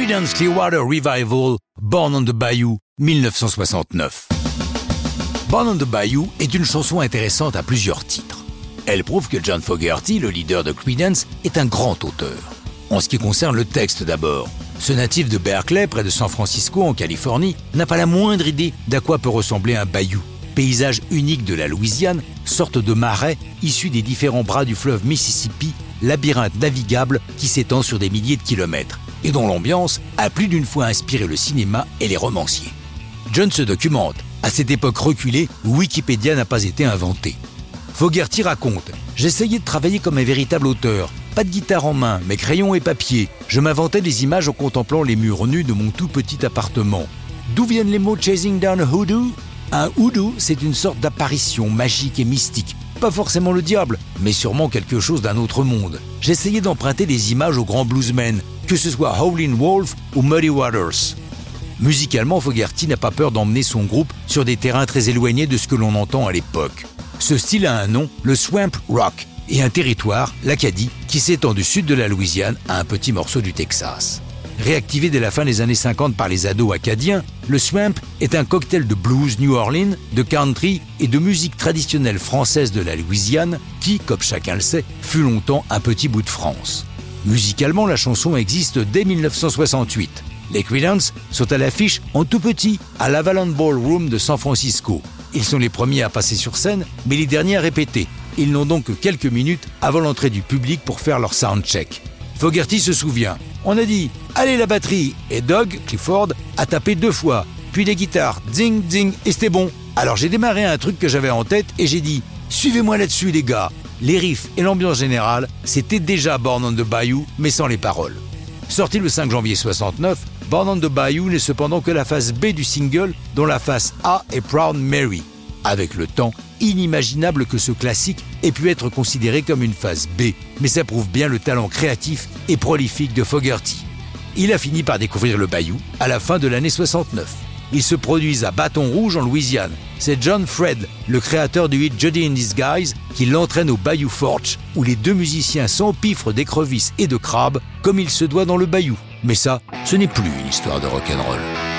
Creedence Clearwater Revival, Born on the Bayou, 1969. Born on the Bayou est une chanson intéressante à plusieurs titres. Elle prouve que John Fogerty, le leader de Creedence, est un grand auteur. En ce qui concerne le texte d'abord, ce natif de Berkeley, près de San Francisco, en Californie, n'a pas la moindre idée d'à quoi peut ressembler un bayou, paysage unique de la Louisiane, sorte de marais issu des différents bras du fleuve Mississippi, labyrinthe navigable qui s'étend sur des milliers de kilomètres, et dont l'ambiance a plus d'une fois inspiré le cinéma et les romanciers. John se documente. À cette époque reculée, Wikipédia n'a pas été inventé. Fogerty raconte J'essayais de travailler comme un véritable auteur. Pas de guitare en main, mais crayon et papier. Je m'inventais des images en contemplant les murs nus de mon tout petit appartement. D'où viennent les mots chasing down a hoodoo? Un hoodoo, c'est une sorte d'apparition magique et mystique. Pas forcément le diable, mais sûrement quelque chose d'un autre monde. J'essayais d'emprunter des images aux grands bluesmen, que ce soit Howlin' Wolf ou Muddy Waters. Musicalement, Fogerty n'a pas peur d'emmener son groupe sur des terrains très éloignés de ce que l'on entend à l'époque. Ce style a un nom, le swamp rock, et un territoire, l'Acadie, qui s'étend du sud de la Louisiane à un petit morceau du Texas. Réactivé dès la fin des années 50 par les ados acadiens, le swamp est un cocktail de blues New Orleans, de country et de musique traditionnelle française de la Louisiane qui, comme chacun le sait, fut longtemps un petit bout de France. Musicalement, la chanson existe dès 1968. Les Creedence sont à l'affiche en tout petit à l'Avalon Ballroom de San Francisco. Ils sont les premiers à passer sur scène, mais les derniers à répéter. Ils n'ont donc que quelques minutes avant l'entrée du public pour faire leur soundcheck. Fogerty se souvient. On a dit Allez la batterie Et Doug Clifford a tapé deux fois. Puis les guitares, ding ding, et c'était bon. Alors j'ai démarré un truc que j'avais en tête et j'ai dit Suivez-moi là-dessus les gars. Les riffs et l'ambiance générale, c'était déjà Born on the Bayou, mais sans les paroles. Sorti le 5 janvier 69, Born on the Bayou n'est cependant que la face B du single, dont la face A est Proud Mary. Avec le temps, inimaginable que ce classique ait pu être considéré comme une phase B, mais ça prouve bien le talent créatif et prolifique de Fogerty. Il a fini par découvrir le Bayou à la fin de l'année 69. Ils se produisent à Bâton Rouge en Louisiane. C'est John Fred, le créateur du hit Judy in Disguise, qui l'entraîne au Bayou Forge, où les deux musiciens s'empiffrent d'écrevisses et de crabes, comme il se doit dans le Bayou. Mais ça, ce n'est plus une histoire de rock'n'roll.